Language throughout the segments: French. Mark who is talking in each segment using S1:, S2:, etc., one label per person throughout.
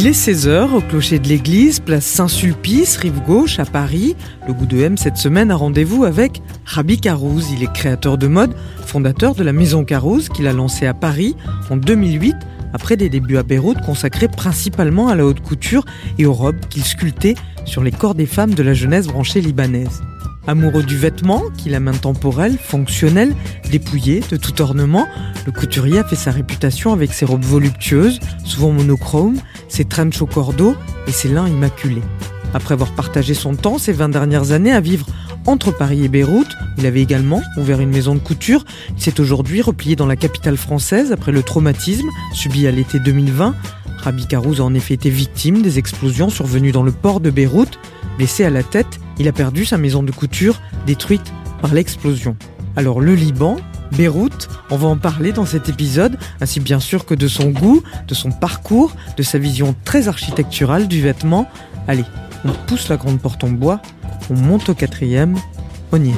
S1: Il est 16h au clocher de l'église, place Saint-Sulpice, rive gauche, à Paris. Le goût de M cette semaine a rendez-vous avec Rabi Carouse. Il est créateur de mode, fondateur de la maison Carouse qu'il a lancée à Paris en 2008 après des débuts à Beyrouth consacrés principalement à la haute couture et aux robes qu'il sculptait sur les corps des femmes de la jeunesse branchée libanaise. Amoureux du vêtement, qu'il a main temporelle, fonctionnel, dépouillé de tout ornement, le couturier a fait sa réputation avec ses robes voluptueuses, souvent monochromes, ses trench au cordeau et ses lins immaculés. Après avoir partagé son temps ces 20 dernières années à vivre entre Paris et Beyrouth, il avait également ouvert une maison de couture. Il s'est aujourd'hui replié dans la capitale française après le traumatisme subi à l'été 2020. Rabi Karouz a en effet été victime des explosions survenues dans le port de Beyrouth. Blessé à la tête, il a perdu sa maison de couture, détruite par l'explosion. Alors le Liban, Beyrouth, on va en parler dans cet épisode, ainsi bien sûr que de son goût, de son parcours, de sa vision très architecturale du vêtement. Allez, on pousse la grande porte en bois, on monte au quatrième, on y est.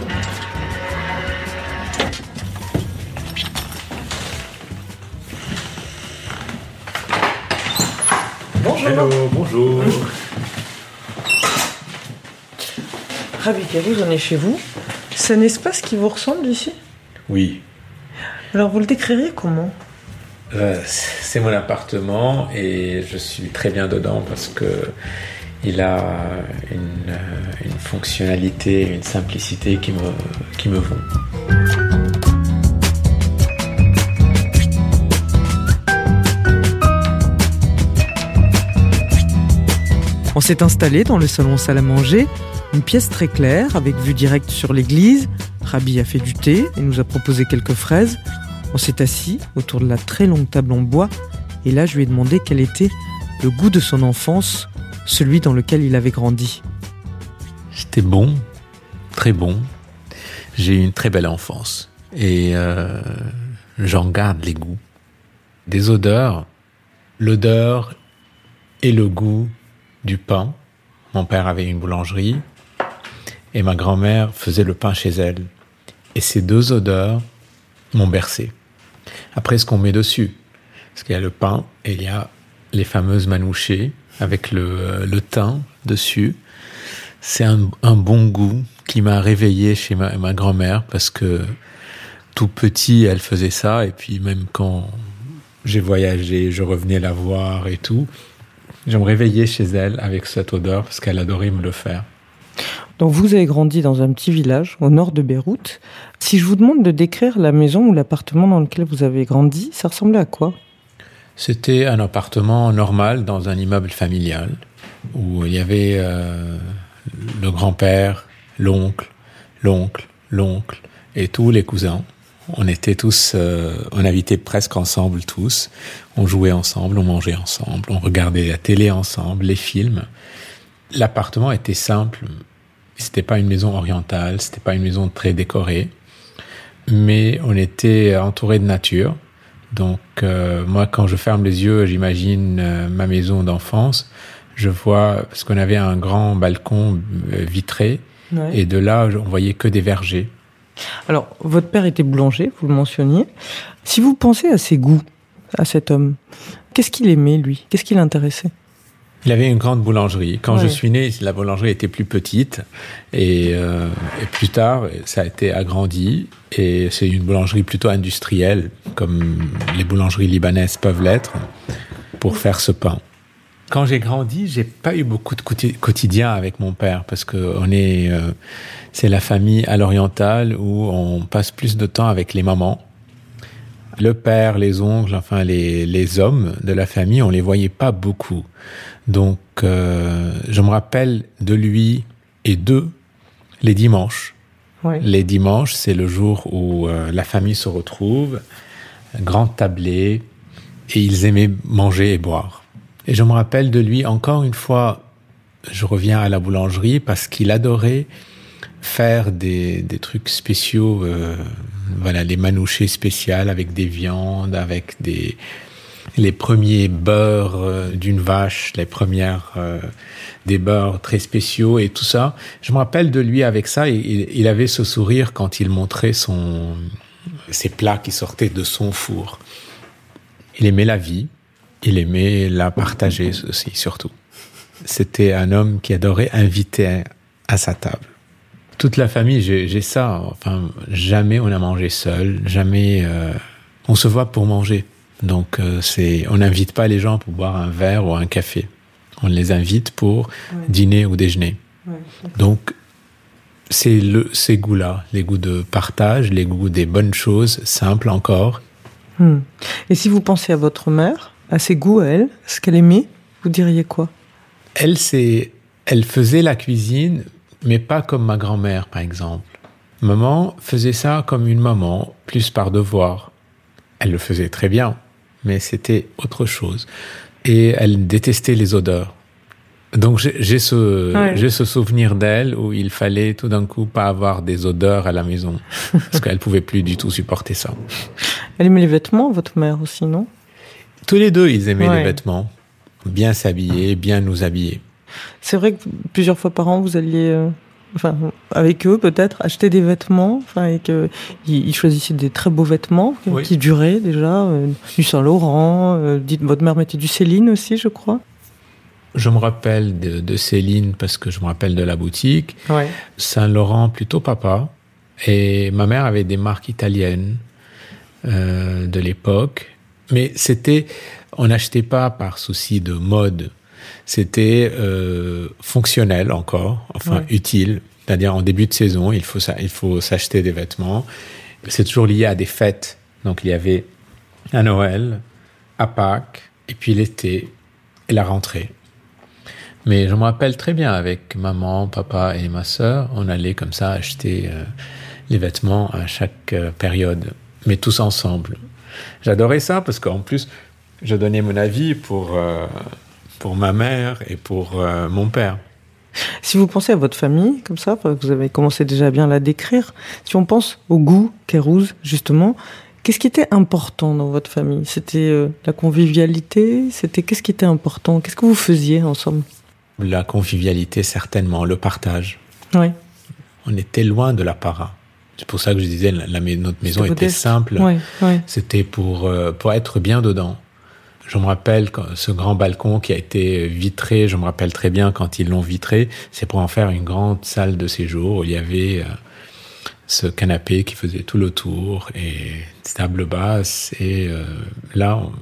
S1: Bonjour.
S2: Hello, bonjour.
S1: Ravi Carouz, on est chez vous. C'est un espace qui vous ressemble ici?
S2: Oui,
S1: Alors vous le décririez comment?
S2: Euh, c'est mon appartement et je suis très bien dedans parce que il a une, euh, une fonctionnalité, une simplicité qui me, qui me vont.
S1: On s'est installé dans le salon salle à manger, une pièce très claire avec vue directe sur l'église. Rabi a fait du thé et nous a proposé quelques fraises. On s'est assis autour de la très longue table en bois et là je lui ai demandé quel était le goût de son enfance, celui dans lequel il avait grandi.
S2: C'était bon, très bon. J'ai eu une très belle enfance et euh, j'en garde les goûts. Des odeurs, l'odeur et le goût du pain. Mon père avait une boulangerie et ma grand-mère faisait le pain chez elle. Et ces deux odeurs m'ont bercé. Après, ce qu'on met dessus, parce qu'il y a le pain et il y a les fameuses manouchées avec le, le thym dessus. C'est un, un bon goût qui m'a réveillé chez ma, ma grand-mère parce que tout petit, elle faisait ça. Et puis même quand j'ai voyagé, je revenais la voir et tout. Je me réveillais chez elle avec cette odeur parce qu'elle adorait me le faire.
S1: Donc vous avez grandi dans un petit village au nord de Beyrouth. Si je vous demande de décrire la maison ou l'appartement dans lequel vous avez grandi, ça ressemblait à quoi?
S2: C'était un appartement normal dans un immeuble familial où il y avait euh, le grand-père, l'oncle, l'oncle, l'oncle et tous les cousins. On était tous, euh, on habitait presque ensemble tous. On jouait ensemble, on mangeait ensemble, on regardait la télé ensemble, les films. L'appartement était simple. C'était pas une maison orientale, c'était pas une maison très décorée, mais on était entouré de nature. Donc euh, moi, quand je ferme les yeux, j'imagine euh, ma maison d'enfance. Je vois parce qu'on avait un grand balcon euh, vitré
S1: Ouais.
S2: et de là, on voyait que des vergers.
S1: Alors, votre père était boulanger, vous le mentionniez. Si vous pensez à ses goûts, à cet homme, qu'est-ce qu'il aimait, lui? Qu'est-ce qui l'intéressait?
S2: Il avait une grande boulangerie. Quand je suis né, la boulangerie était plus petite et, euh, et plus tard, ça a été agrandi et c'est une boulangerie plutôt industrielle, comme les boulangeries libanaises peuvent l'être, pour faire ce pain. Quand j'ai grandi, j'ai pas eu beaucoup de quoti- quotidien avec mon père parce que on est, euh, c'est la famille à l'orientale où on passe plus de temps avec les mamans. Le père, les oncles, enfin les, les hommes de la famille, on les voyait pas beaucoup. Donc, euh, je me rappelle de lui et d'eux les dimanches. Les dimanches, c'est le jour où euh, la famille se retrouve, grand tablé, et ils aimaient manger et boire. Et je me rappelle de lui encore une fois, je reviens à la boulangerie parce qu'il adorait faire des, des trucs spéciaux, euh, voilà, les manouchés spéciales avec des viandes, avec des les premiers beurres euh, d'une vache, les premières euh, des beurres très spéciaux et tout ça. Je me rappelle de lui avec ça. Il, il avait ce sourire quand il montrait son ses plats qui sortaient de son four. Il aimait la vie, il aimait la partager aussi surtout. C'était un homme qui adorait inviter à sa table. Toute la famille, j'ai ça. Enfin, jamais on a mangé seul, jamais euh, on se voit pour manger. Donc euh, c'est, on n'invite pas les gens pour boire un verre ou un café. On les invite pour dîner ou déjeuner. Donc c'est le, ces goûts-là, les goûts de partage, les goûts des bonnes choses, simples encore.
S1: Hmm. Et si vous pensez à votre mère, à ses goûts à elle, ce qu'elle aimait, vous diriez quoi?
S2: Elle, c'est, elle faisait la cuisine, mais pas comme ma grand-mère, par exemple. Maman faisait ça comme une maman, plus par devoir. Elle le faisait très bien, mais c'était autre chose. Et elle détestait les odeurs. Donc j'ai ce,
S1: Ouais.
S2: j'ai ce souvenir d'elle où il fallait tout d'un coup pas avoir des odeurs à la maison, parce qu'elle pouvait plus du tout supporter ça.
S1: Elle aimait les vêtements, votre mère aussi, non?
S2: Tous les deux, ils aimaient
S1: Ouais.
S2: les vêtements, bien s'habiller, bien nous habiller.
S1: C'est vrai que plusieurs fois par an, vous alliez, euh, enfin, avec eux peut-être, acheter des vêtements, enfin, et que ils ils choisissaient des très beaux vêtements qui-
S2: Oui.
S1: qui duraient déjà, euh, du Saint Laurent. euh, votre mère mettait du Céline aussi, je crois.
S2: Je me rappelle de, de Céline parce que je me rappelle de la boutique.
S1: Ouais.
S2: Saint-Laurent, plutôt papa. Et ma mère avait des marques italiennes de l'époque. Mais c'était, on n'achetait pas par souci de mode. C'était euh, fonctionnel encore, enfin
S1: Ouais.
S2: utile. C'est-à-dire en début de saison, il faut, il faut s'acheter des vêtements. C'est toujours lié à des fêtes. Donc il y avait à Noël, à Pâques, et puis l'été et la rentrée. Mais je me rappelle très bien avec maman, papa et ma sœur, on allait comme ça acheter euh, les vêtements à chaque euh, période, mais tous ensemble. J'adorais ça parce qu'en plus, je donnais mon avis pour, euh, pour ma mère et pour euh, mon père.
S1: Si vous pensez à votre famille, comme ça, vous avez commencé déjà à bien la décrire, si on pense au goût, Kérouz, justement, qu'est-ce qui était important dans votre famille? C'était euh, la convivialité? C'était qu'est-ce qui était important? Qu'est-ce que vous faisiez ensemble
S2: La convivialité, certainement, le partage.
S1: Oui.
S2: On était loin de la para. C'est pour ça que je disais, la, la- notre maison était simple.
S1: Ouais, ouais.
S2: C'était pour, euh, pour être bien dedans. Je me rappelle ce grand balcon qui a été vitré, je me rappelle très bien quand ils l'ont vitré, c'est pour en faire une grande salle de séjour où il y avait euh, ce canapé qui faisait tout le tour et une table basse. Et euh, là, on-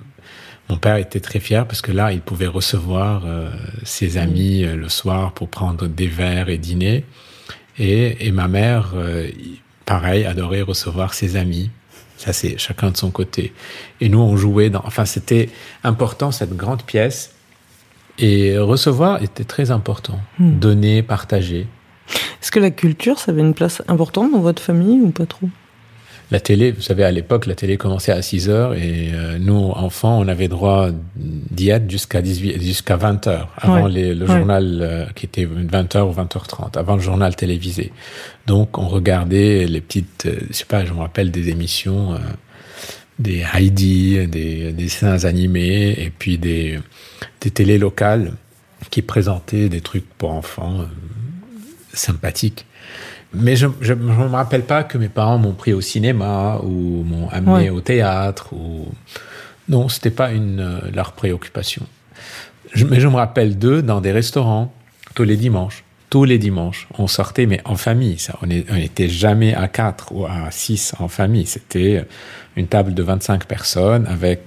S2: mon père était très fier parce que là, il pouvait recevoir euh, ses amis euh, le soir pour prendre des verres et dîner. Et, et ma mère, pareil, adorait recevoir ses amis. Ça, c'est chacun de son côté. Et nous, on jouait dans. Enfin, c'était important, cette grande pièce. Et recevoir était très important.
S1: Hmm.
S2: Donner, partager.
S1: Est-ce que la culture, ça avait une place importante dans votre famille ou pas trop?
S2: La télé, vous savez, à l'époque, la télé commençait à 6 heures et euh, nous, enfants, on avait droit d'y être jusqu'à 18, jusqu'à 20 heures, avant
S1: Ouais.
S2: les- le
S1: Ouais.
S2: journal euh, qui était 20 heures ou 20h30, avant le journal télévisé. Donc, on regardait les petites, euh, je sais pas, je me rappelle des émissions, euh, des Heidi, des, des dessins animés et puis des, des télés locales qui présentaient des trucs pour enfants euh, sympathiques. Mais je ne me rappelle pas que mes parents m'ont pris au cinéma ou m'ont amené
S1: Ouais.
S2: au théâtre. Ou... Non, c'était pas une, euh, leur préoccupation. Je- mais je me rappelle d'eux dans des restaurants tous les dimanches. Tous les dimanches, on sortait, mais en famille. Ça, on n'était jamais à quatre ou à six en famille. C'était une table de 25 personnes avec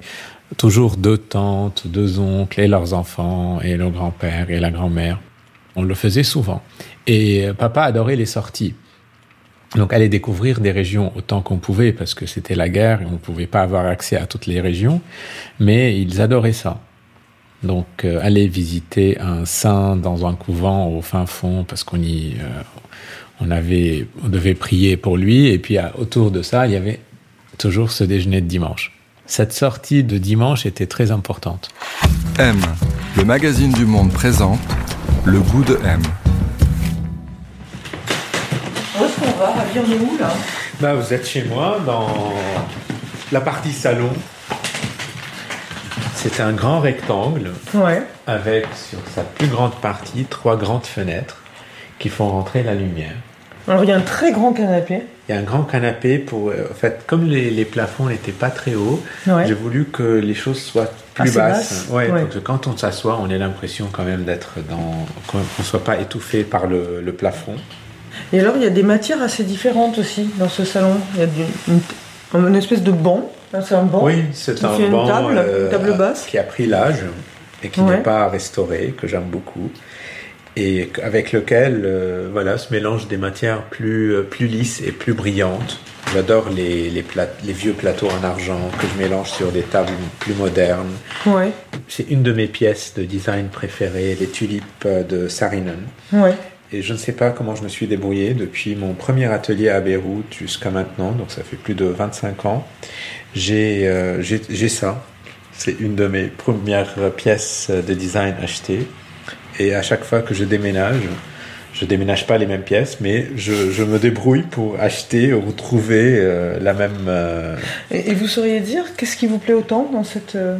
S2: toujours deux tantes, deux oncles et leurs enfants et le grand-père et la grand-mère. On le faisait souvent. Et euh, papa adorait les sorties. Donc aller découvrir des régions autant qu'on pouvait parce que c'était la guerre et on ne pouvait pas avoir accès à toutes les régions, mais ils adoraient ça. Donc euh, aller visiter un saint dans un couvent au fin fond parce qu'on y euh, on avait, on devait prier pour lui, et puis autour de ça, il y avait toujours ce déjeuner de dimanche. Cette sortie de dimanche était très importante.
S3: M, le magazine du monde présente le goût de M.
S1: Où est-ce qu'on va Ravir de où là?
S2: Bah, Vous êtes chez moi dans la partie salon. C'est un grand rectangle
S1: Ouais.
S2: avec sur sa plus grande partie trois grandes fenêtres qui font rentrer la lumière.
S1: Alors il y a un très grand canapé.
S2: Il y a un grand canapé pour. euh, En fait, comme les, les plafonds n'étaient pas très hauts,
S1: Ouais.
S2: j'ai voulu que les choses soient plus
S1: Assez
S2: Ouais,
S1: ouais.
S2: pour que quand on s'assoit, on ait l'impression quand même d'être dans. qu'on ne soit pas étouffé par le, le plafond.
S1: Et alors il y a des matières assez différentes aussi dans ce salon. Il y a une, une espèce de banc. Là, C'est un banc.
S2: Oui, c'est
S1: Qui
S2: un
S1: fait une table,
S2: euh,
S1: table basse.
S2: qui a pris l'âge et qui
S1: Ouais.
S2: n'est pas restauré, que j'aime beaucoup. Et avec lequel euh, voilà, se mélangent des matières plus, euh, plus lisses et plus brillantes. J'adore les, les, pla- les vieux plateaux en argent que je mélange sur des tables plus modernes.
S1: Ouais.
S2: C'est une de mes pièces de design préférées, les tulipes de Saarinen.
S1: Ouais.
S2: Et je ne sais pas comment je me suis débrouillé depuis mon premier atelier à Beyrouth jusqu'à maintenant, donc ça fait plus de 25 ans. J'ai euh, j'ai ça. C'est une de mes premières pièces de design achetées. Et à chaque fois que je déménage, je déménage pas les mêmes pièces, mais je, je me débrouille pour acheter ou retrouver euh, la même. euh,
S1: Et, et vous sauriez dire qu'est-ce qui vous plaît autant dans cette, euh,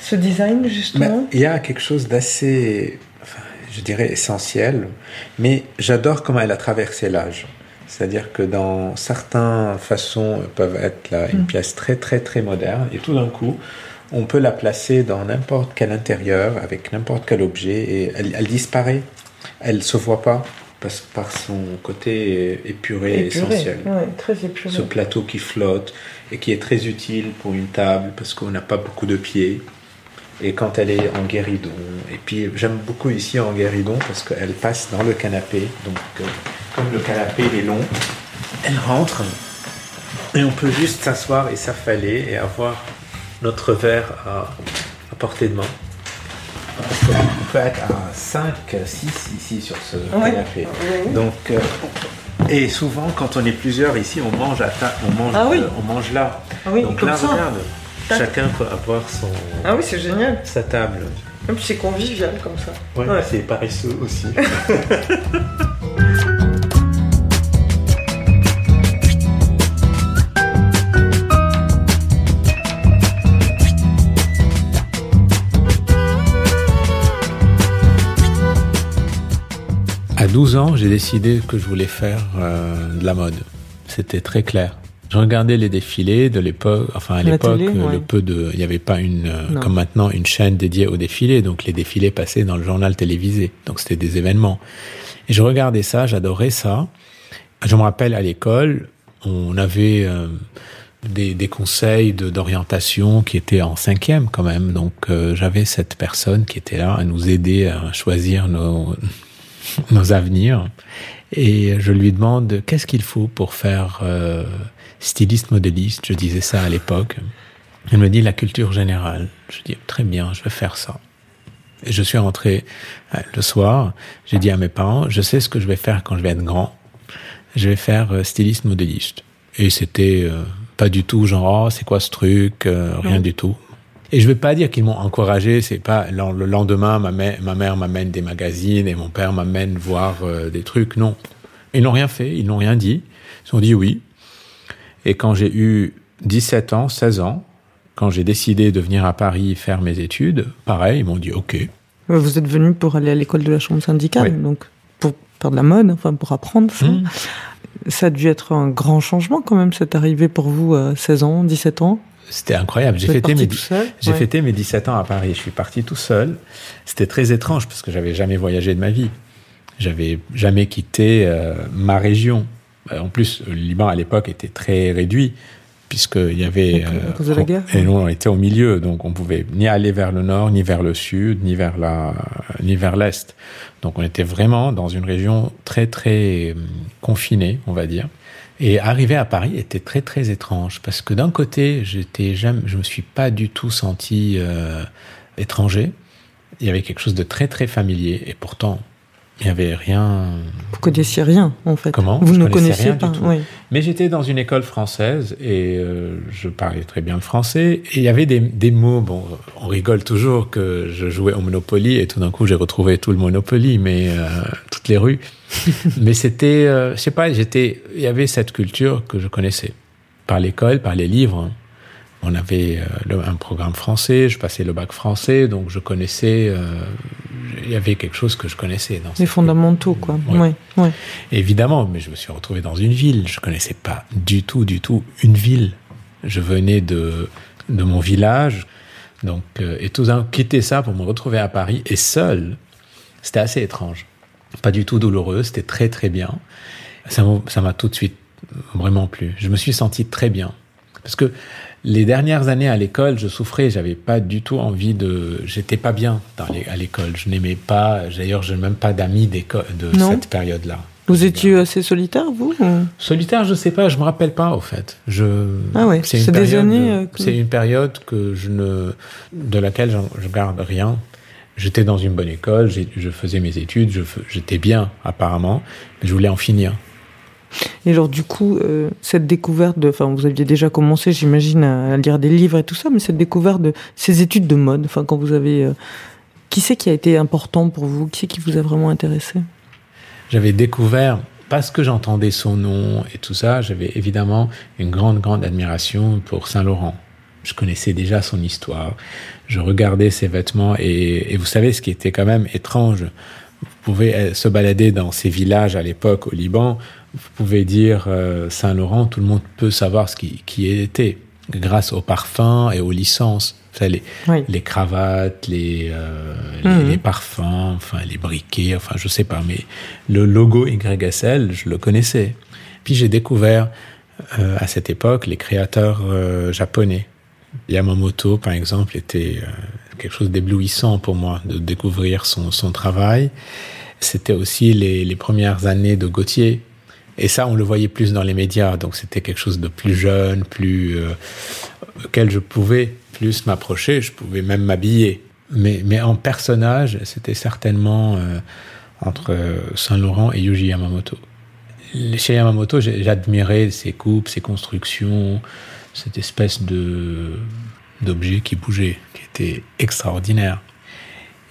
S1: ce design justement?
S2: Il y a quelque chose d'assez, enfin, je dirais, essentiel, mais j'adore comment elle a traversé l'âge. C'est-à-dire que dans certaines façons peuvent être là, une
S1: Mm.
S2: pièce très très très moderne, et tout d'un coup, on peut la placer dans n'importe quel intérieur, avec n'importe quel objet, et elle, elle disparaît. Elle se voit pas, parce, par son côté épuré, et essentiel
S1: Ouais, très épuré.
S2: ce plateau qui flotte et qui est très utile pour une table parce qu'on n'a pas beaucoup de pieds. Et quand elle est en guéridon, et puis j'aime beaucoup ici en guéridon parce qu'elle passe dans le canapé. Donc, euh, comme le canapé il est long, elle rentre et on peut juste s'asseoir et s'affaler et avoir notre verre à, à portée de main. On peut être à 5, 6 ici sur ce canapé.
S1: Ouais.
S2: Donc, euh, et souvent, quand on est plusieurs ici, on mange à ta- on mange,
S1: Ah oui.
S2: euh, on mange là.
S1: Ah oui,
S2: Donc là,
S1: ça.
S2: regarde, chacun peut avoir son,
S1: Ah oui, c'est génial.
S2: sa table.
S1: Et puis c'est convivial comme ça.
S2: Ouais,
S1: Ouais.
S2: c'est paresseux aussi. 12 ans, j'ai décidé que je voulais faire euh, de la mode. C'était très clair. Je regardais les défilés de l'époque. Enfin, à l'époque, euh,
S1: ouais.
S2: le peu de, il n'y avait pas une, euh,
S1: Non.
S2: comme maintenant, une chaîne dédiée aux défilés. Donc, les défilés passaient dans le journal télévisé. Donc, c'était des événements. Et je regardais ça, j'adorais ça. Je me rappelle à l'école, on avait euh, des, des conseils de- d'orientation qui étaient en cinquième quand même. Donc, euh, j'avais cette personne qui était là à nous aider à choisir nos, nos avenirs. Et je lui demande qu'est-ce qu'il faut pour faire euh, styliste modéliste? Je disais ça à l'époque. Elle me dit la culture générale. Je dis très bien, je vais faire ça. Et je suis rentré euh, le soir. J'ai dit à mes parents, je sais ce que je vais faire quand je vais être grand. Je vais faire euh, styliste modéliste. Et c'était pas du tout genre oh, c'est quoi ce truc, rien
S1: Non.
S2: du tout. Et je vais pas dire qu'ils m'ont encouragé. C'est pas le le lendemain ma, mè- ma mère m'amène des magazines et mon père m'amène voir euh, des trucs. Non, ils n'ont rien fait. Ils n'ont rien dit. Ils ont dit oui. Et quand j'ai eu 17 ans, 16 ans, quand j'ai décidé de venir à Paris faire mes études, pareil, ils m'ont dit OK.
S1: Vous êtes venu pour aller à l'école de la chambre syndicale,
S2: Oui.
S1: donc pour faire de la mode, enfin pour apprendre ça.
S2: Mmh.
S1: Ça a dû être un grand changement quand même, cette arrivée pour vous à 16 ans, 17 ans.
S2: C'était incroyable. J'ai fêté, mes, j'ai
S1: Ouais.
S2: fêté mes 17 ans à Paris. Je suis parti tout seul. C'était très étrange parce que j'avais jamais voyagé de ma vie. J'avais jamais quitté euh, ma région. Euh, En plus, le Liban à l'époque était très réduit puisqu'il y avait
S1: À cause- à cause de la guerre,
S2: et nous on était au milieu, donc on pouvait ni aller vers le nord, ni vers le sud, ni vers la, ni vers l'est. Donc on était vraiment dans une région très très confinée, on va dire. Et arriver à Paris était très très étrange parce que d'un côté, j'étais jamais, je me suis pas du tout senti euh, étranger. Il y avait quelque chose de très très familier et pourtant Il n'y avait rien.
S1: Vous connaissiez rien, en fait.
S2: Comment?
S1: Vous
S2: Je
S1: ne connaissiez
S2: rien
S1: pas.
S2: du tout.
S1: oui.
S2: Mais j'étais dans une école française et euh, je parlais très bien le français. Et il y avait des, des mots, bon, on rigole toujours que je jouais au Monopoly et tout d'un coup j'ai retrouvé tout le Monopoly, mais euh, toutes les rues. mais c'était, euh, je sais pas, j'étais, il y avait cette culture que je connaissais par l'école, par les livres. On avait euh, le- un programme français, je passais le bac français, donc je connaissais, il y avait quelque chose que je connaissais dans
S1: Les fondamentaux, quoi.
S2: Ouais.
S1: Ouais, ouais.
S2: Évidemment, mais je me suis retrouvé dans une ville. Je connaissais pas du tout, du tout une ville. Je venais de, de mon village. Donc, euh, et tout d'un quitter ça pour me retrouver à Paris et seul, c'était assez étrange. Pas du tout douloureux, c'était très très bien. Ça m'a ça m'a tout de suite vraiment plu. Je me suis senti très bien. Parce que les dernières années à l'école, je souffrais, j'avais pas du tout envie de. J'étais pas bien dans les- à l'école. Je n'aimais pas, d'ailleurs, je n'ai même pas d'amis d'école de
S1: Non.
S2: cette période-là.
S1: Vous étiez assez solitaire, vous ou-
S2: Solitaire, je sais pas, je me rappelle pas au fait. Je.
S1: Ah ouais, c'est des années, euh, que-
S2: C'est une période que je ne, de laquelle je garde rien. J'étais dans une bonne école, je faisais mes études, j'étais bien apparemment, mais je voulais en finir.
S1: Et alors, du coup, euh, cette découverte. Enfin, vous aviez déjà commencé, j'imagine, à, lire des livres et tout ça, mais cette découverte de ces études de mode, enfin, quand vous avez. euh, qui c'est qui a été important pour vous? Qui c'est qui vous a vraiment intéressé?
S2: J'avais découvert, parce que j'entendais son nom et tout ça, j'avais évidemment une grande, grande admiration pour Saint-Laurent. Je connaissais déjà son histoire. Je regardais ses vêtements et, et vous savez ce qui était quand même étrange? Vous pouvez euh, se balader dans ces villages à l'époque au Liban. Vous pouvez dire euh, Saint-Laurent, tout le monde peut savoir ce qui, qui était grâce aux parfums et aux licences. Les,
S1: Oui.
S2: les cravates, les, euh,
S1: Mhm.
S2: les, les parfums, enfin les briquets, enfin je sais pas, mais le logo YSL, je le connaissais. Puis j'ai découvert euh, à cette époque les créateurs euh, japonais. Yamamoto, par exemple, était euh, quelque chose d'éblouissant pour moi de découvrir son, son travail. C'était aussi les, les premières années de Gauthier. Et ça, on le voyait plus dans les médias. Donc c'était quelque chose de plus jeune, plus euh, auquel je pouvais plus m'approcher. Je pouvais même m'habiller. Mais, en personnage, c'était certainement euh, entre euh, Saint-Laurent et Yuji Yamamoto. Chez Yamamoto, j'admirais ses coupes, ses constructions, cette espèce de d'objet qui bougeait, qui était extraordinaire.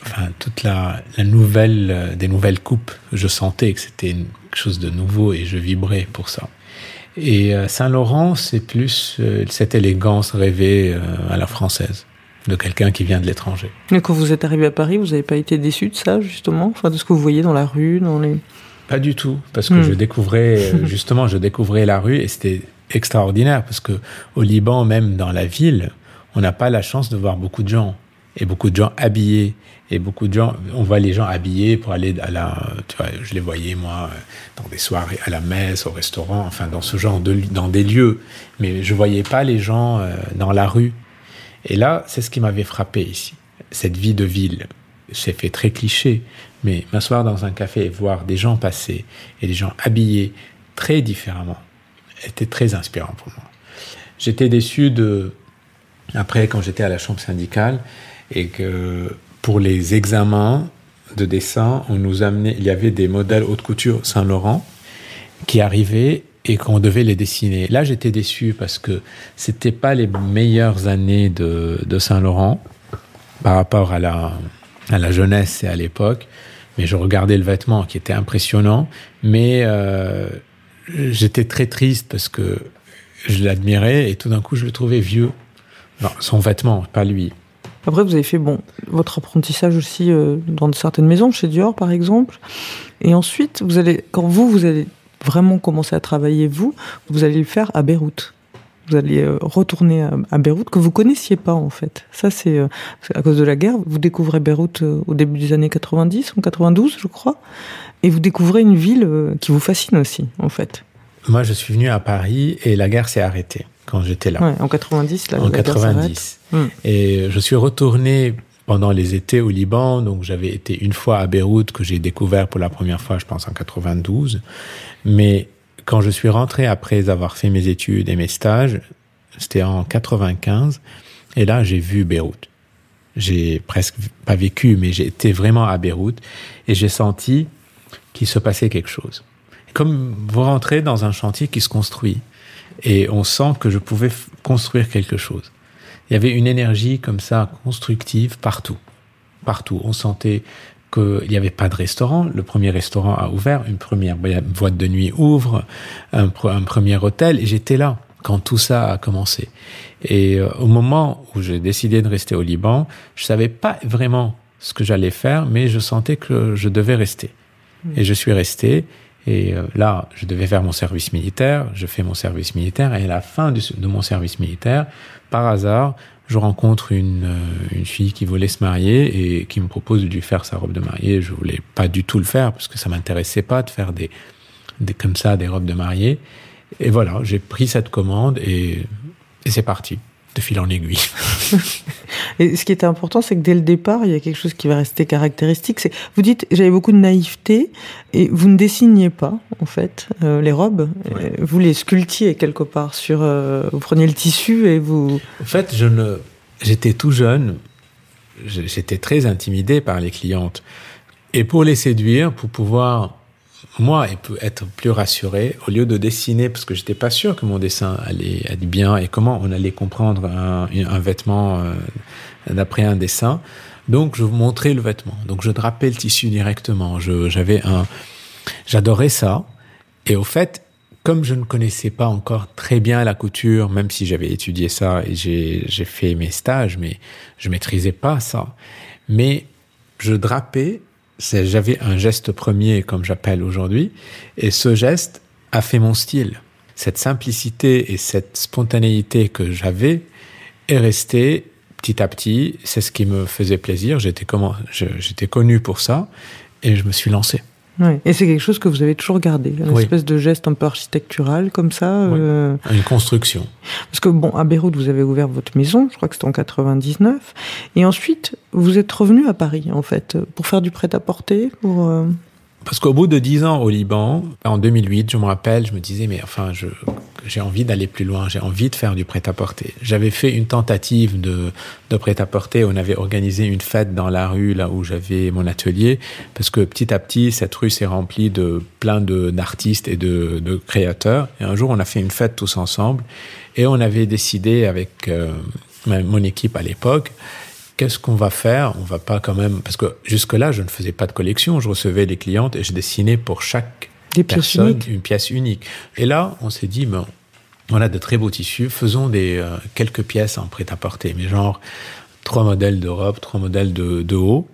S2: Enfin, toute la, la nouvelle, des nouvelles coupes, je sentais que c'était quelque chose de nouveau et je vibrais pour ça. Et euh, Saint-Laurent, c'est plus euh, cette élégance rêvée euh, à la française, de quelqu'un qui vient de l'étranger.
S1: Et quand vous êtes arrivé à Paris, vous n'avez pas été déçu de ça, justement? Enfin, de ce que vous voyez dans la rue, dans les.
S2: Pas du tout, parce que
S1: Hmm.
S2: je découvrais, justement, je découvrais la rue et c'était extraordinaire, parce que au Liban, même dans la ville, on n'a pas la chance de voir beaucoup de gens, et beaucoup de gens habillés, et beaucoup de gens, on voit les gens habillés pour aller à la, tu vois, je les voyais moi dans des soirées, à la messe, au restaurant, enfin dans ce genre de, dans des lieux, mais je voyais pas les gens euh, dans la rue. Et là, c'est ce qui m'avait frappé ici, cette vie de ville. C'est fait très cliché, mais m'asseoir dans un café et voir des gens passer et des gens habillés très différemment était très inspirant pour moi. J'étais déçu de, après quand j'étais à la chambre syndicale et que pour les examens de dessin, on nous amenait, il y avait des modèles haute couture Saint-Laurent qui arrivaient et qu'on devait les dessiner. Là, j'étais déçu parce que c'était pas les meilleures années de, Saint-Laurent par rapport à la, à la jeunesse et à l'époque. Mais je regardais le vêtement qui était impressionnant, mais euh, j'étais très triste parce que je l'admirais et tout d'un coup je le trouvais vieux. Non, son vêtement, pas lui.
S1: Après, vous avez fait bon votre apprentissage aussi euh, dans certaines maisons, chez Dior par exemple. Et ensuite, vous allez, quand vous, vous allez vraiment commencer à travailler, vous, vous allez le faire à Beyrouth. Vous allez euh, retourner à, à Beyrouth que vous connaissiez pas en fait. Ça, c'est euh, à cause de la guerre. Vous découvrez Beyrouth au début des années 90, en 92, je crois. Et vous découvrez une ville qui vous fascine aussi, en fait.
S2: Moi, je suis venu à Paris et la guerre s'est arrêtée quand j'étais là.
S1: Ouais, en 90, la,
S2: en
S1: la guerre s'arrête.
S2: 90.
S1: Hmm.
S2: Et je suis retourné pendant les étés au Liban, donc j'avais été une fois à Beyrouth que j'ai découvert pour la première fois, je pense en 92. Mais quand je suis rentré après avoir fait mes études et mes stages, c'était en 95, et là j'ai vu Beyrouth. J'ai presque pas vécu, mais j'ai été vraiment à Beyrouth et j'ai senti qu'il se passait quelque chose. Comme vous rentrez dans un chantier qui se construit et on sent que je pouvais construire quelque chose. Il y avait une énergie comme ça constructive partout, partout. On sentait qu'il n'y avait pas de restaurant. Le premier restaurant a ouvert, une première boîte de nuit ouvre, un, un premier hôtel, et j'étais là quand tout ça a commencé. Et euh, au moment où j'ai décidé de rester au Liban, je savais pas vraiment ce que j'allais faire, mais je sentais que je devais rester. Et je suis resté. Et euh, là, je devais faire mon service militaire. Je fais mon service militaire. Et à la fin de mon service militaire, par hasard, je rencontre une, euh, une fille qui voulait se marier et qui me propose de lui faire sa robe de mariée. Je voulais pas du tout le faire parce que ça m'intéressait pas de faire des, des comme ça des robes de mariée. Et voilà, j'ai pris cette commande et, et c'est parti de fil en aiguille.
S1: et ce qui était important, c'est que dès le départ, il y a quelque chose qui va rester caractéristique. C'est, vous dites, j'avais beaucoup de naïveté et vous ne dessiniez pas, en fait, euh, les robes. Vous les sculptiez quelque part sur. Euh, vous preniez le tissu et vous.
S2: En fait, je ne. J'étais tout jeune. J'étais très intimidé par les clientes. Et pour les séduire, pour pouvoir moi être plus rassuré au lieu de dessiner parce que j'étais pas sûr que mon dessin allait être bien et comment on allait comprendre un, un vêtement euh, d'après un dessin. Donc je vous montrais le vêtement. Donc je drapais le tissu directement. J'avais un, j'adorais ça. Et au fait, comme je ne connaissais pas encore très bien la couture, même si j'avais étudié ça et j'ai fait mes stages, mais je maîtrisais pas ça. Mais je drapais j'avais un geste premier, comme j'appelle aujourd'hui, et ce geste a fait mon style. Cette simplicité et cette spontanéité que j'avais est restée petit à petit. C'est ce qui me faisait plaisir. J'étais connu pour ça, et je me suis lancé.
S1: Et c'est quelque chose que vous avez toujours gardé, une espèce de geste un peu architectural comme ça. Euh...
S2: Une construction.
S1: Parce que bon, à Beyrouth, vous avez ouvert votre maison, je crois que c'était en 99, et ensuite vous êtes revenu à Paris en fait pour faire du prêt-à-porter, pour. Euh,
S2: parce qu'au bout de dix ans au Liban, en 2008, je me rappelle, je me disais, mais enfin, je, j'ai envie d'aller plus loin, j'ai envie de faire du prêt-à-porter. J'avais fait une tentative de, de prêt-à-porter, on avait organisé une fête dans la rue, là où j'avais mon atelier, parce que petit à petit, cette rue s'est remplie de plein de, d'artistes et de, créateurs. Et un jour, on a fait une fête tous ensemble, et on avait décidé avec euh, mon équipe à l'époque, qu'est-ce qu'on va faire? On va pas quand même parce que jusque-là, je ne faisais pas de collection. Je recevais des clientes et je dessinais pour chaque personne une pièce unique. Et là, on s'est dit, bon, on a de très beaux tissus, faisons des euh, quelques pièces en prêt-à-porter, mais genre trois modèles de robe, trois modèles de, de haut.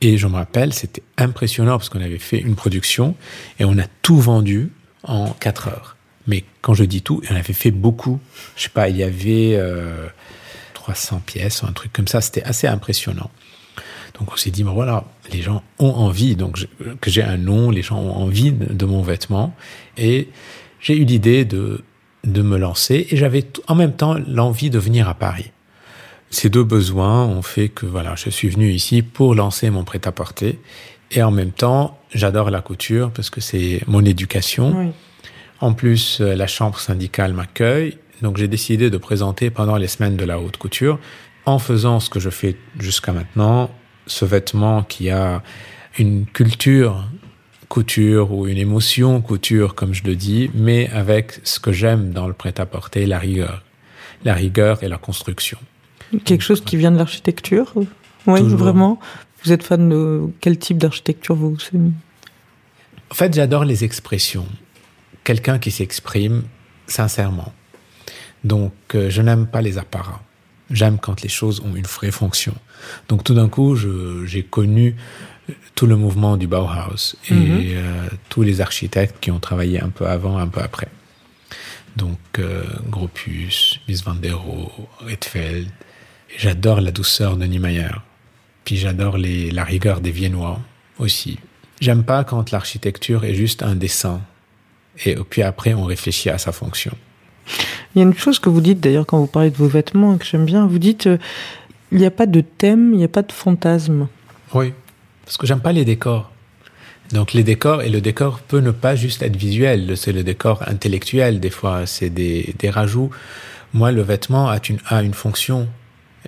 S2: Et je me rappelle, c'était impressionnant parce qu'on avait fait une production et on a tout vendu en quatre heures. Mais quand je dis tout, on avait fait beaucoup. Je sais pas, il y avait euh, 300 pièces, un truc comme ça. C'était assez impressionnant. Donc on s'est dit, ben voilà, les gens ont envie, donc que j'ai un nom, les gens ont envie de, mon vêtement. Et j'ai eu l'idée de, de me lancer et j'avais en même temps l'envie de venir à Paris. Ces deux besoins ont fait que voilà, je suis venu ici pour lancer mon prêt-à-porter. Et en même temps, j'adore la couture parce que c'est mon éducation. En plus, euh, la chambre syndicale m'accueille donc j'ai décidé de présenter pendant les semaines de la haute couture, en faisant ce que je fais jusqu'à maintenant, ce vêtement qui a une culture couture ou une émotion couture, comme je le dis, mais avec ce que j'aime dans le prêt-à-porter, la rigueur. La rigueur et la construction.
S1: Quelque chose qui vient de l'architecture Oui, vraiment. Vous êtes fan de quel type d'architecture vous
S2: En fait, j'adore les expressions. Quelqu'un qui s'exprime sincèrement. Donc, euh, je n'aime pas les apparats. J'aime quand les choses ont une vraie fonction. Donc, tout d'un coup, j'ai connu tout le mouvement du Bauhaus et mhm. euh, tous les architectes qui ont travaillé un peu avant, un peu après. Donc, euh, Gropius, Mies van der Rohe, Rietveld. J'adore la douceur de Niemeyer. Puis j'adore la rigueur des Viennois aussi. J'aime pas quand l'architecture est juste un dessin et puis après on réfléchit à sa fonction.
S1: Il y a une chose que vous dites d'ailleurs quand vous parlez de vos vêtements que j'aime bien. Vous dites euh, il n'y a pas de thème, il n'y a pas de fantasme.
S2: Oui, parce que j'aime pas les décors. Donc les décors, et le décor peut ne pas juste être visuel, c'est le décor intellectuel des fois, c'est des, des rajouts. Moi, le vêtement a une, a une fonction,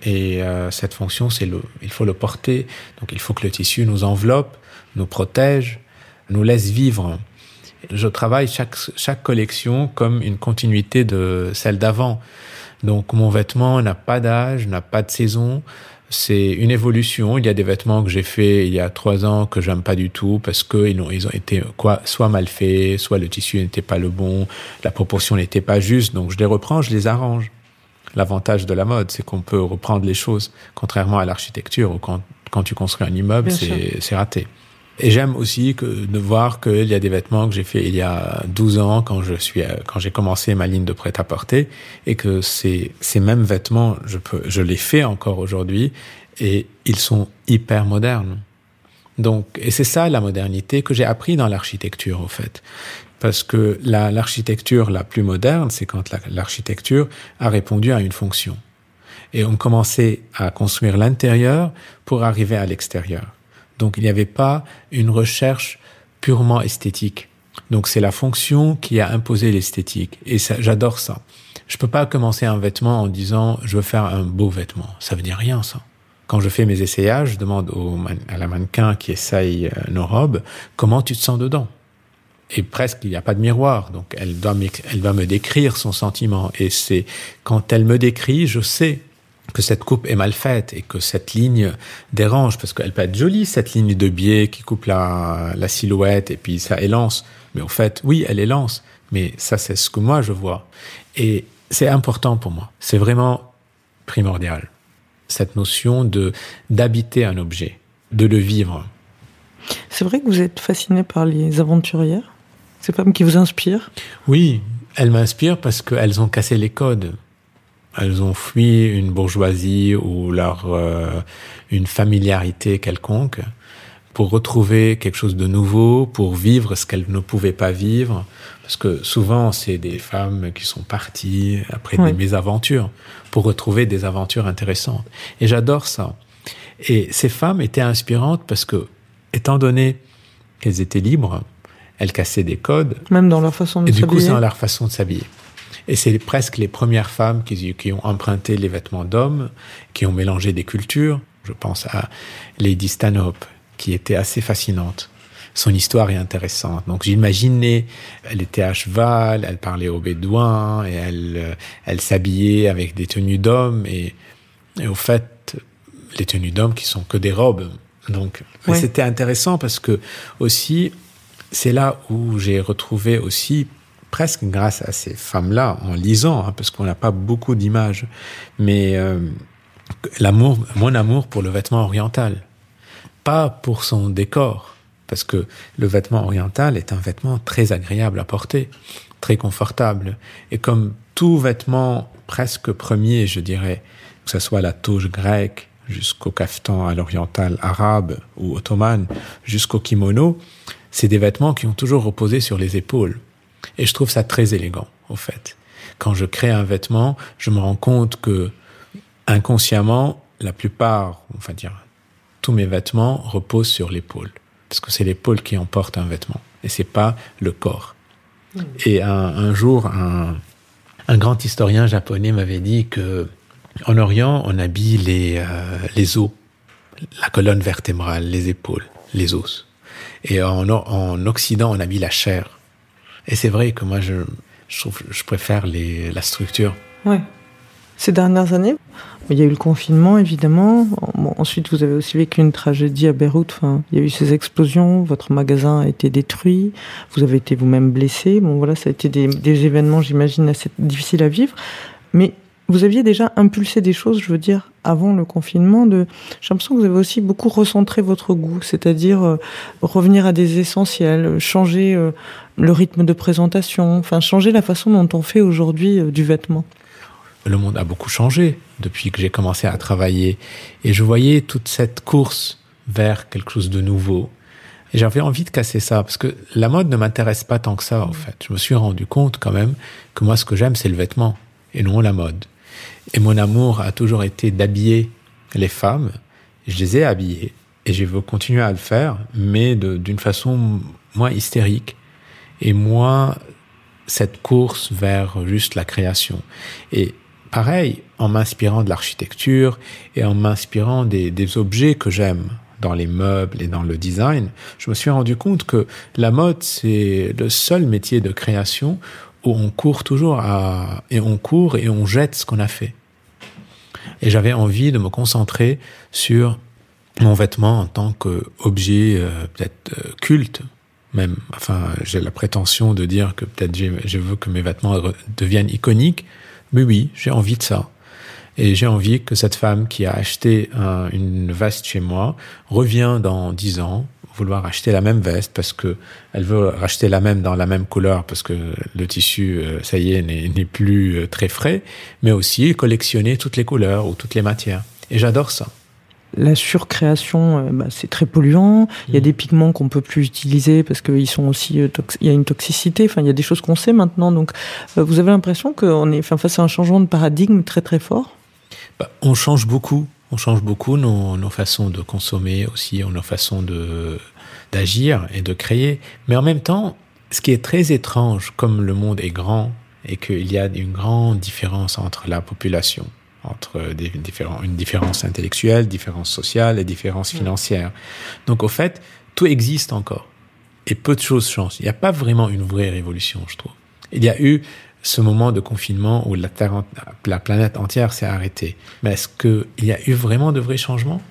S2: et euh, cette fonction, c'est le, il faut le porter, donc il faut que le tissu nous enveloppe, nous protège, nous laisse vivre. Je travaille chaque, chaque collection comme une continuité de celle d'avant. Donc mon vêtement n'a pas d'âge, n'a pas de saison. C'est une évolution. Il y a des vêtements que j'ai fait il y a trois ans que j'aime pas du tout parce que ils ont, ils ont été quoi, soit mal faits, soit le tissu n'était pas le bon, la proportion n'était pas juste. Donc je les reprends, je les arrange. L'avantage de la mode, c'est qu'on peut reprendre les choses, contrairement à l'architecture où quand, quand tu construis un immeuble, c'est raté. Et j'aime aussi que, de voir qu'il y a des vêtements que j'ai fait il y a 12 ans quand je suis, quand j'ai commencé ma ligne de prêt-à-porter et que ces, ces mêmes vêtements, je peux, je les fais encore aujourd'hui et ils sont hyper modernes. Donc, et c'est ça la modernité que j'ai appris dans l'architecture, au fait. Parce que l'architecture la, plus moderne, c'est quand l'architecture a répondu à une fonction. Et on commençait à construire l'intérieur pour arriver à l'extérieur. Donc il n'y avait pas une recherche purement esthétique. Donc c'est la fonction qui a imposé l'esthétique. Et j'adore ça. Je peux pas commencer un vêtement en disant je veux faire un beau vêtement. Ça veut dire rien ça. Quand je fais mes essayages, je demande au à la mannequin qui essaye euh, nos robes comment tu te sens dedans? Et presque il n'y a pas de miroir, donc elle doit, elle doit me décrire son sentiment. Et c'est quand elle me décrit, je sais que cette coupe est mal faite et que cette ligne dérange parce qu'elle peut être jolie cette ligne de biais qui coupe la, la silhouette et puis ça élance. Mais au fait oui elle élance mais ça c'est ce que moi je vois. Et c'est important pour moi. C'est vraiment primordial cette notion de d'habiter un objet de le vivre.
S1: C'est vrai que vous êtes fasciné par les aventurières? Ces femmes qui vous inspirent
S2: oui elles m'inspirent parce qu'elles ont cassé les codes elles ont fui une bourgeoisie ou leur euh, une familiarité quelconque pour retrouver quelque chose de nouveau, pour vivre ce qu'elles ne pouvaient pas vivre. Parce que souvent, c'est des femmes qui sont parties après des mésaventures pour retrouver des aventures intéressantes. Et j'adore ça. Et ces femmes étaient inspirantes parce que, étant donné qu'elles étaient libres, elles cassaient des codes.
S1: Même dans leur façon de
S2: s'habiller.
S1: Et du coup,
S2: c'est dans leur façon de s'habiller. Et c'est presque les premières femmes qui, qui ont emprunté les vêtements d'hommes, qui ont mélangé des cultures. Je pense à Lady Stanhope, qui était assez fascinante. Son histoire est intéressante. Donc j'imaginais, elle était à cheval, elle parlait aux bédouins, et elle, euh, elle s'habillait avec des tenues d'hommes, et, et au fait, les tenues d'hommes qui sont que des robes. Donc c'était intéressant parce que aussi, c'est là où j'ai retrouvé aussi presque grâce à ces femmes-là, en lisant, hein, parce qu'on n'a pas beaucoup d'images, mais euh, l'amour, mon amour pour le vêtement oriental, pas pour son décor, parce que le vêtement oriental est un vêtement très agréable à porter, très confortable, et comme tout vêtement presque premier, je dirais, que ce soit la touche grecque jusqu'au caftan à l'oriental arabe ou ottoman, jusqu'au kimono, c'est des vêtements qui ont toujours reposé sur les épaules. Et je trouve ça très élégant, au fait. Quand je crée un vêtement, je me rends compte que inconsciemment, la plupart, enfin dire, tous mes vêtements reposent sur l'épaule. Parce que c'est l'épaule qui emporte un vêtement. Et c'est pas le corps. Hmm. Et un, un jour, un, un, grand historien japonais m'avait dit que en Orient, on habille les, euh, les os, la colonne vertébrale, les épaules, les os. Et en, en Occident, on habille la chair. Et c'est vrai que moi, je, trouve, je préfère la structure.
S1: Oui. Ces dernières années, il y a eu le confinement, évidemment. ensuite, vous avez aussi vécu une tragédie à Beyrouth. Il y a eu ces explosions. Votre magasin a été détruit. Vous avez été vous-même blessé. Bon, voilà, ça a été des, des événements, j'imagine, assez difficiles à vivre. Mais vous aviez déjà impulsé des choses, je veux dire, avant le confinement. De, j'ai l'impression que vous avez aussi beaucoup recentré votre goût, c'est-à-dire euh, revenir à des essentiels, changer euh, le rythme de présentation, enfin changer la façon dont on fait aujourd'hui euh, du vêtement.
S2: Le monde a beaucoup changé depuis que j'ai commencé à travailler, et je voyais toute cette course vers quelque chose de nouveau. Et j'avais envie de casser ça, parce que la mode ne m'intéresse pas tant que ça, en fait. Je me suis rendu compte quand même que moi, ce que j'aime, c'est le vêtement, et non la mode. Et mon amour a toujours été d'habiller les femmes. Je les ai habillées et je veux continuer à le faire, mais d'une façon moins hystérique et moins cette course vers juste la création. Et pareil, en m'inspirant de l'architecture et en m'inspirant des, des, objets que j'aime dans les meubles et dans le design, je me suis rendu compte que la mode, c'est le seul métier de création où on court toujours à, et on court et on jette ce qu'on a fait. Et j'avais envie de me concentrer sur mon vêtement en tant qu'objet euh, peut-être euh, culte, même. Enfin, j'ai la prétention de dire que peut-être je veux que mes vêtements deviennent iconiques. Mais oui, j'ai envie de ça. Et j'ai envie que cette femme qui a acheté une veste chez moi revient dans dix ans vouloir acheter la même veste parce que elle veut racheter la même dans la même couleur parce que le tissu, euh, ça y est, n'est plus euh, très frais, mais aussi collectionner toutes les couleurs ou toutes les matières. Et j'adore ça
S1: la surcréation, euh, bah, c'est très polluant. Il y a mm. des pigments qu'on peut plus utiliser parce qu'ils sont aussi, il y a une toxicité. Enfin, il y a des choses qu'on sait maintenant. Donc, vous avez l'impression qu'on est face à un changement de paradigme très très fort?
S2: Bah, on change beaucoup. On change beaucoup nos, nos, façons de consommer aussi, nos façons de d'agir et de créer. Mais en même temps, ce qui est très étrange, comme le monde est grand et qu'il y a une grande différence entre la population, entre des différents, une différence intellectuelle, différence sociale et différence financière. Donc au fait, tout existe encore. Et peu de choses changent. Il n'y a pas vraiment une vraie révolution, je trouve. Il y a eu ce moment de confinement où la, terre, la planète entière s'est arrêtée. Mais est-ce qu'il y a eu vraiment de vrais changements?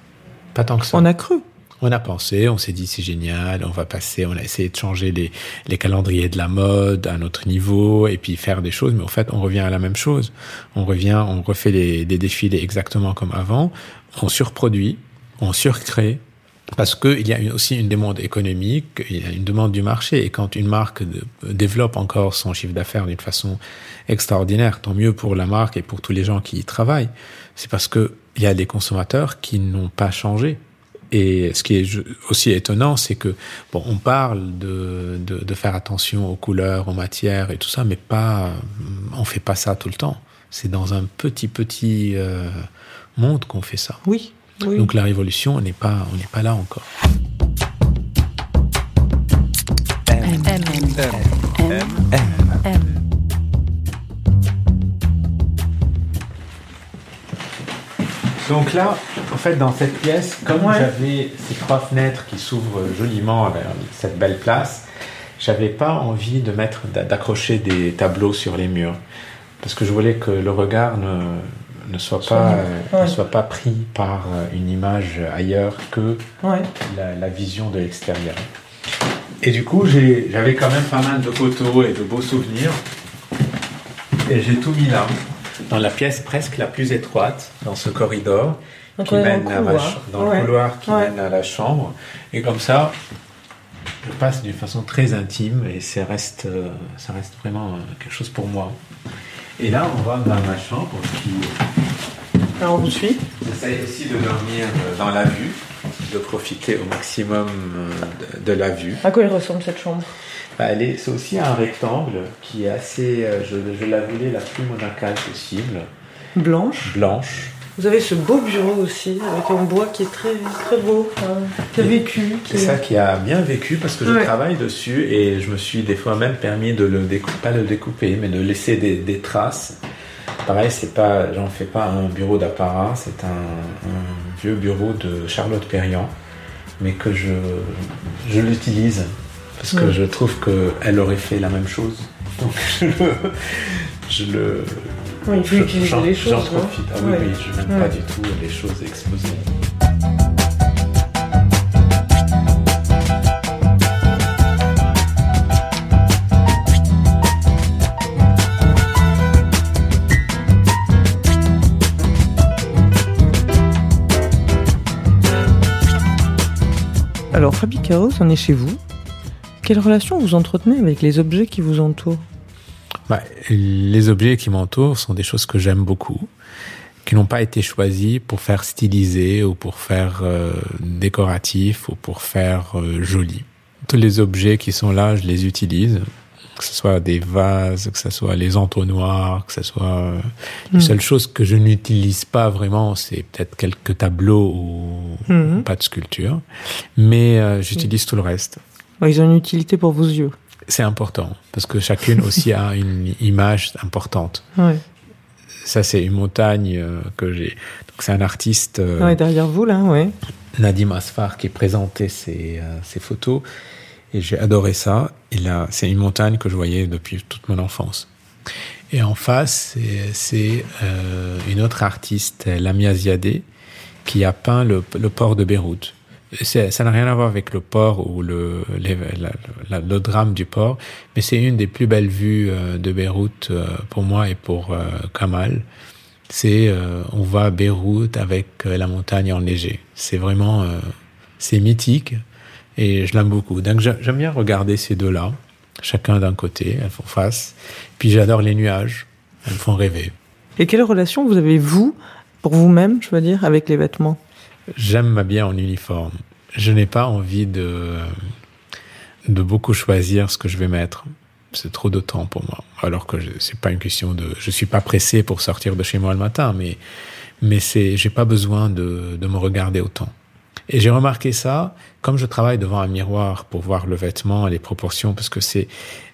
S2: Pas tant que ça.
S1: On a cru.
S2: On a pensé, on s'est dit c'est génial, on va passer, on a essayé de changer les, les calendriers de la mode à notre niveau et puis faire des choses, mais en fait on revient à la même chose. On revient, on refait les, des défilés exactement comme avant, on surproduit, on surcrée, parce qu'il y a aussi une demande économique, il y a une demande du marché. Et quand une marque développe encore son chiffre d'affaires d'une façon extraordinaire, tant mieux pour la marque et pour tous les gens qui y travaillent. C'est parce qu'il y a des consommateurs qui n'ont pas changé. Et ce qui est aussi étonnant, c'est que bon, on parle de, de, de, faire attention aux couleurs, aux matières et tout ça, mais pas, on fait pas ça tout le temps. C'est dans un petit petit euh, monde qu'on fait ça.
S1: Oui,
S2: donc la révolution, on n'est pas, on n'est pas là encore. Donc là, en fait, dans cette pièce, comme j'avais ces trois fenêtres qui s'ouvrent joliment vers cette belle place, j'avais pas envie de mettre, d'accrocher des tableaux sur les murs, parce que je voulais que le regard ne, ne soit pas, euh, ne soit pas pris par euh, une image ailleurs que la, vision de l'extérieur. Et du coup, j'avais quand même pas mal de photos et de beaux souvenirs. Et j'ai tout mis là, dans la pièce presque la plus étroite, dans ce corridor qui mène à dans le couloir qui mène à la chambre. Et comme ça, je passe d'une façon très intime et ça reste, euh, ça reste vraiment quelque chose pour moi. Et là, on va dans ma chambre qui.
S1: Alors, on vous suit
S2: J'essaie aussi de dormir euh, dans la vue, de profiter au maximum euh, de, la vue.
S1: À quoi elle ressemble cette chambre?
S2: Bah, C'est aussi un rectangle qui est assez. Euh, je, je la voulais la plus monacale possible.
S1: Blanche
S2: Blanche.
S1: Vous avez ce beau bureau aussi, avec un bois qui est très, très beau, qui a vécu.
S2: C'est ça qui a bien vécu parce que je travaille dessus et je me suis des fois même permis de le découper, pas le découper, mais de laisser des, des traces. Pareil, c'est pas, j'en fais pas un bureau d'apparat, c'est un, vieux bureau de Charlotte Perriand, mais que je, je l'utilise parce que je trouve qu'elle aurait fait la même chose. Donc je le
S1: oui, faut utiliser les choses.
S2: J'en profite. Ah oui, oui, je n'aime pas du tout les choses exposées.
S1: Alors, Fabi Caros, on est chez vous. Quelle relation vous entretenez avec les objets qui vous entourent?
S2: Bah, les objets qui m'entourent sont des choses que j'aime beaucoup, qui n'ont pas été choisis pour faire stylisé ou pour faire euh, décoratif ou pour faire euh, joli. Tous les objets qui sont là, je les utilise, que ce soit des vases, que ce soit les entonnoirs, que ce soit euh, les hmm. seules choses que je n'utilise pas vraiment, c'est peut-être quelques tableaux ou hmm. pas de sculpture, mais euh, j'utilise tout le reste.
S1: Ils ont une utilité pour vos yeux.
S2: C'est important parce que chacune aussi a une image importante. Ouais. Ça, c'est une montagne euh, que j'ai. Donc, c'est un artiste.
S1: Euh, derrière vous, là, oui.
S2: Nadim Asfar qui présentait euh, ces photos. Et j'ai adoré ça. Et là, c'est une montagne que je voyais depuis toute mon enfance. Et en face, c'est- euh, une autre artiste, Lamia Ziadeh, qui a peint le, le port de Beyrouth. Ça n'a rien à voir avec le port ou le, le drame du port, mais c'est une des plus belles vues euh, de Beyrouth euh, pour moi et pour euh, Kamal. C'est on voit Beyrouth avec la montagne enneigée. C'est vraiment c'est mythique et je l'aime beaucoup. Donc j'a- j'aime bien regarder ces deux-là, chacun d'un côté, elles font face. Puis j'adore les nuages, elles font rêver.
S1: Et quelle relation vous avez, vous, pour vous-même, je veux dire, avec les vêtements?
S2: J'aime m'habiller en uniforme. Je n'ai pas envie de, de beaucoup choisir ce que je vais mettre. C'est trop de temps pour moi. Alors que c'est pas une question de, je suis pas pressé pour sortir de chez moi le matin, mais, mais c'est, j'ai pas besoin de, de me regarder autant. Et j'ai remarqué ça, comme je travaille devant un miroir pour voir le vêtement, les proportions, parce que c'est,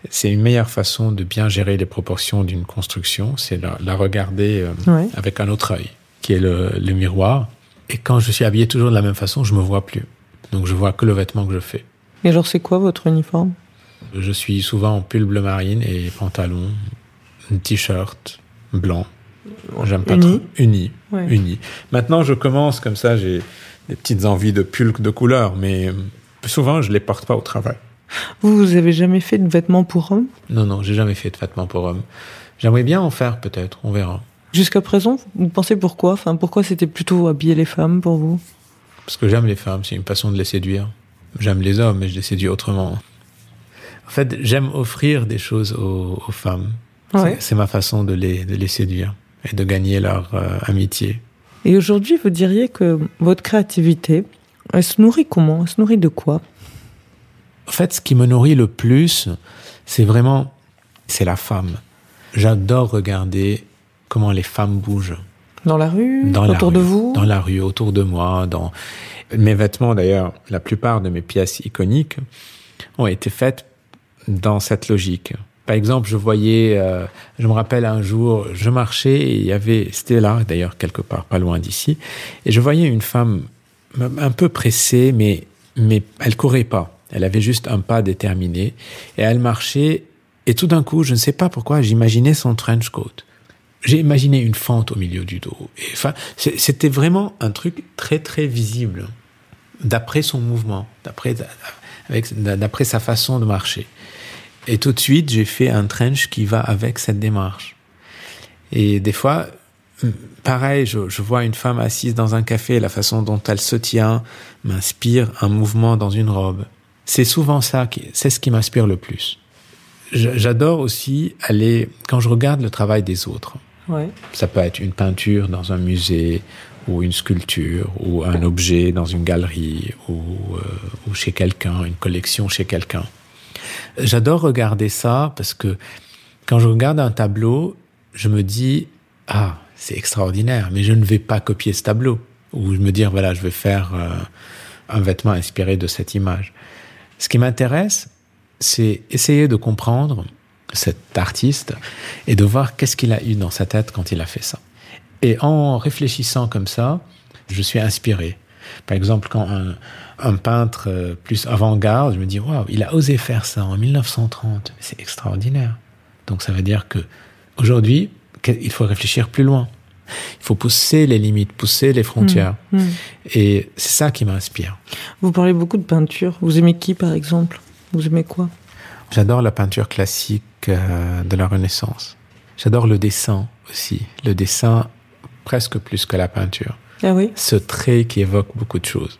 S2: c'est une meilleure façon de bien gérer les proportions d'une construction, c'est la, la regarder euh,
S1: Ouais.
S2: avec un autre œil, qui est le, le miroir. Et quand je suis habillé toujours de la même façon, je me vois plus. Donc je vois que le vêtement que je fais.
S1: Et alors, c'est quoi votre uniforme?
S2: Je suis souvent en pull bleu marine et pantalon, t-shirt blanc. J'aime pas
S1: Uni?
S2: trop. Uni.
S1: Ouais.
S2: Uni. Maintenant, je commence comme ça, j'ai des petites envies de pull de couleur, mais euh, souvent, je les porte pas au travail.
S1: Vous, vous avez jamais fait de vêtements pour hommes?
S2: Non, non, j'ai jamais fait de vêtements pour hommes. J'aimerais bien en faire, peut-être, on verra.
S1: Jusqu'à présent, vous pensez pourquoi? Enfin, pourquoi c'était plutôt habiller les femmes pour vous?
S2: Parce que j'aime les femmes, c'est une façon de les séduire. J'aime les hommes, mais je les séduis autrement. En fait, j'aime offrir des choses aux, aux femmes.
S1: Ouais.
S2: C'est- C'est ma façon de les, de les séduire et de gagner leur euh, amitié.
S1: Et aujourd'hui, vous diriez que votre créativité, elle se nourrit comment? Elle se nourrit de quoi?
S2: En fait, ce qui me nourrit le plus, c'est vraiment, c'est la femme. J'adore regarder comment les femmes bougent.
S1: Dans la rue
S2: Dans la
S1: Autour de vous?
S2: Dans la rue, autour de moi, dans mes vêtements d'ailleurs, la plupart de mes pièces iconiques ont été faites dans cette logique. Par exemple, je voyais, euh, je me rappelle un jour, je marchais et il y avait, c'était là d'ailleurs quelque part, pas loin d'ici, et je voyais une femme un peu pressée, mais mais elle courait pas. Elle avait juste un pas déterminé et elle marchait. Et tout d'un coup, je ne sais pas pourquoi, j'imaginais son trench coat. J'ai imaginé une fente au milieu du dos. C'était vraiment un truc très très visible d'après son mouvement, d'après d'après sa façon de marcher. Et tout de suite, j'ai fait un trench qui va avec cette démarche. Et des fois, pareil, je, je vois une femme assise dans un café, la façon dont elle se tient m'inspire un mouvement dans une robe. C'est souvent ça, qui, c'est ce qui m'inspire le plus. J'adore aussi aller, quand je regarde le travail des autres, Ça peut être une peinture dans un musée, ou une sculpture, ou un objet dans une galerie, ou, euh, ou chez quelqu'un, une collection chez quelqu'un. J'adore regarder ça parce que quand je regarde un tableau, je me dis, ah, c'est extraordinaire, mais je ne vais pas copier ce tableau. Ou je me dire, voilà, je vais faire euh, un vêtement inspiré de cette image. Ce qui m'intéresse, c'est essayer de comprendre cet artiste et de voir qu'est-ce qu'il a eu dans sa tête quand il a fait ça. Et en réfléchissant comme ça, je suis inspiré. Par exemple, quand un, un peintre euh, plus avant-garde, je me dis, waouh, il a osé faire ça en 1930. C'est extraordinaire. Donc ça veut dire que aujourd'hui, il faut réfléchir plus loin. Il faut pousser les limites, pousser les frontières.
S1: Hmm.
S2: Et c'est ça qui m'inspire.
S1: Vous parlez beaucoup de peinture. Vous aimez qui, par exemple? Vous aimez quoi?
S2: J'adore la peinture classique euh, de la Renaissance. J'adore le dessin aussi. Le dessin presque plus que la peinture.
S1: Ah oui?
S2: Ce trait qui évoque beaucoup de choses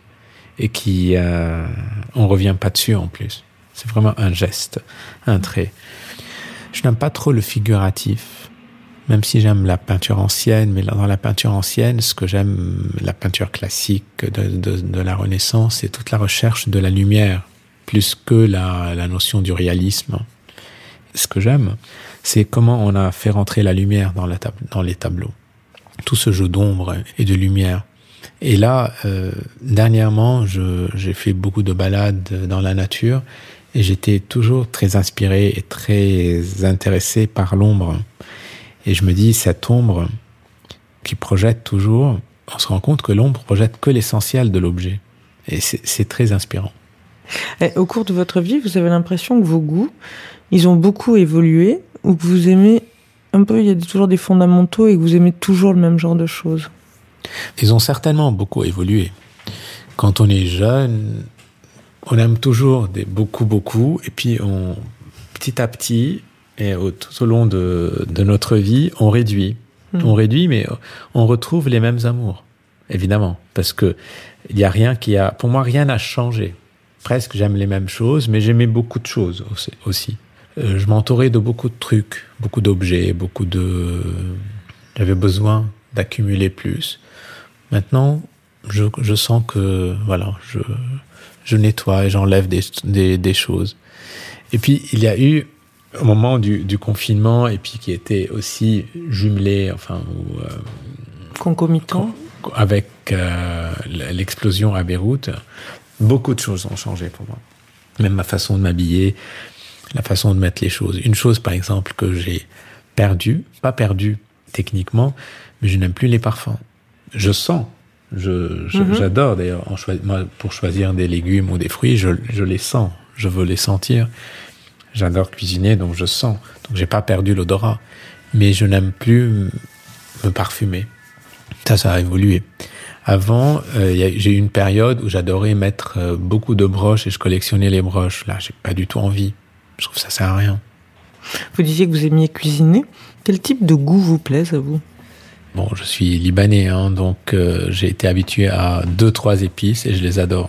S2: et qui euh, on revient pas dessus en plus. C'est vraiment un geste, un trait. Je n'aime pas trop le figuratif, même si j'aime la peinture ancienne. Mais dans la peinture ancienne, ce que j'aime, la peinture classique de, de, de la Renaissance, c'est toute la recherche de la lumière, plus que la, la notion du réalisme. Ce que j'aime, c'est comment on a fait rentrer la lumière dans, la dans les tableaux. Tout ce jeu d'ombre et de lumière. Et là, euh, dernièrement, j'ai fait beaucoup de balades dans la nature et j'étais toujours très inspiré et très intéressé par l'ombre. Et je me dis, cette ombre qui projette toujours, on se rend compte que l'ombre projette que l'essentiel de l'objet. Et c'est très inspirant.
S1: Et au cours de votre vie, vous avez l'impression que vos goûts, ils ont beaucoup évolué ou que vous aimez un peu, il y a toujours des fondamentaux et que vous aimez toujours le même genre de choses?
S2: Ils ont certainement beaucoup évolué. Quand on est jeune, on aime toujours des beaucoup, beaucoup, et puis on, petit à petit, et tout au long de, de notre vie, on réduit. Hmm. On réduit, mais on retrouve les mêmes amours, évidemment, parce que il y a rien qui a, pour moi, rien n'a changé. Presque, j'aime les mêmes choses, mais j'aimais beaucoup de choses aussi. Euh, je m'entourais de beaucoup de trucs, beaucoup d'objets, beaucoup de. J'avais besoin d'accumuler plus. Maintenant, je, je, sens que voilà, je, je nettoie et j'enlève des, des, des, choses. Et puis il y a eu au moment du, du confinement et puis qui était aussi jumelé, enfin ou, euh,
S1: concomitant
S2: avec euh, l'explosion à Beyrouth. Beaucoup de choses ont changé pour moi. Même ma façon de m'habiller, la façon de mettre les choses. Une chose, par exemple, que j'ai perdue, pas perdue techniquement, mais je n'aime plus les parfums. Je sens, je, mhm. j'adore d'ailleurs, pour choisir des légumes ou des fruits, je, je les sens, je veux les sentir. J'adore cuisiner, donc je sens. Donc j'ai pas perdu l'odorat, mais je n'aime plus me parfumer. Ça, ça a évolué. Avant, euh, j'ai eu une période où j'adorais mettre euh, beaucoup de broches et je collectionnais les broches. Là, j'ai pas du tout envie. Je trouve que ça sert à rien.
S1: Vous disiez que vous aimiez cuisiner. Quel type de goût vous plaise à vous?
S2: Bon, je suis libanais, hein, donc euh, j'ai été habitué à deux, trois épices et je les adore.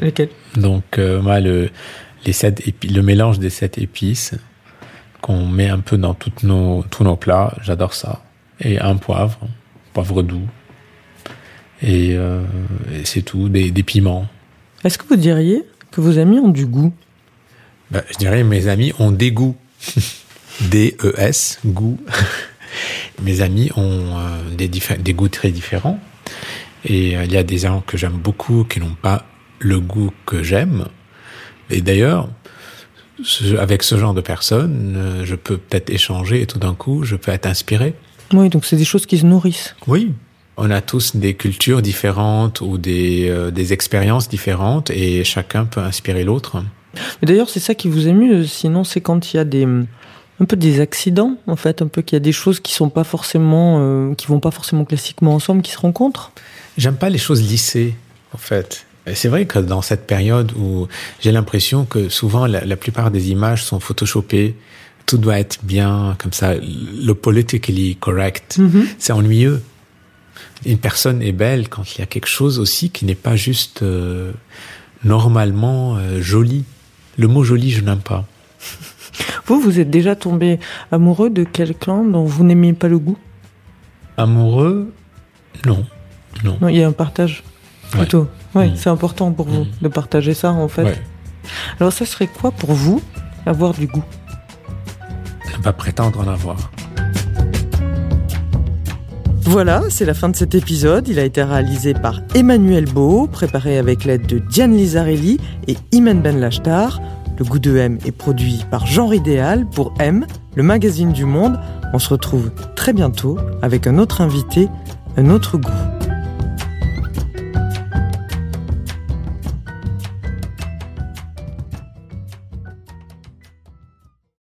S1: Lesquelles?
S2: Donc, moi, le, les sept le mélange des sept épices qu'on met un peu dans toutes nos, tous nos plats, j'adore ça. Et un poivre, poivre doux. Et, euh, et c'est tout, des, des piments.
S1: Est-ce que vous diriez que vos amis ont du goût?
S2: Bah, je dirais mes amis ont des goûts. D-E-S, goût. mes amis ont euh, des, des, goûts très différents. Et euh, il y a des gens que j'aime beaucoup qui n'ont pas le goût que j'aime. Et d'ailleurs, avec ce genre de personnes, euh, je peux peut-être échanger et tout d'un coup, je peux être inspiré.
S1: Oui, donc c'est des choses qui se nourrissent.
S2: Oui. On a tous des cultures différentes ou des, des expériences différentes et chacun peut inspirer l'autre.
S1: Mais d'ailleurs, c'est ça qui vous émue. Sinon, c'est quand il y a des un peu des accidents, en fait, un peu qu'il y a des choses qui sont pas forcément, euh, qui vont pas forcément classiquement ensemble, qui se rencontrent.
S2: J'aime pas les choses lissées, en fait. C'est vrai que dans cette période où j'ai l'impression que souvent la, la, plupart des images sont photoshopées, tout doit être bien comme ça, le politically correct. Mm -hmm. C'est ennuyeux. Une personne est belle quand il y a quelque chose aussi qui n'est pas juste euh, normalement euh, joli. Le mot joli, je n'aime pas.
S1: Vous, vous êtes déjà tombé amoureux de quelqu'un dont vous n'aimiez pas le goût?
S2: Amoureux? Non. Non.
S1: il y a un partage plutôt. Ouais, mmh. c'est important pour vous mmh. de partager ça en fait. Ouais. Alors ça serait quoi pour vous avoir du goût?
S2: Ne pas prétendre en avoir.
S1: Voilà, c'est la fin de cet épisode. Il a été réalisé par Emmanuel Beau, préparé avec l'aide de Diane Lizarelli et Imen Ben Lachtar. Le goût de M est produit par Genre Idéal pour M, le magazine du monde. On se retrouve très bientôt avec un autre invité, un autre goût.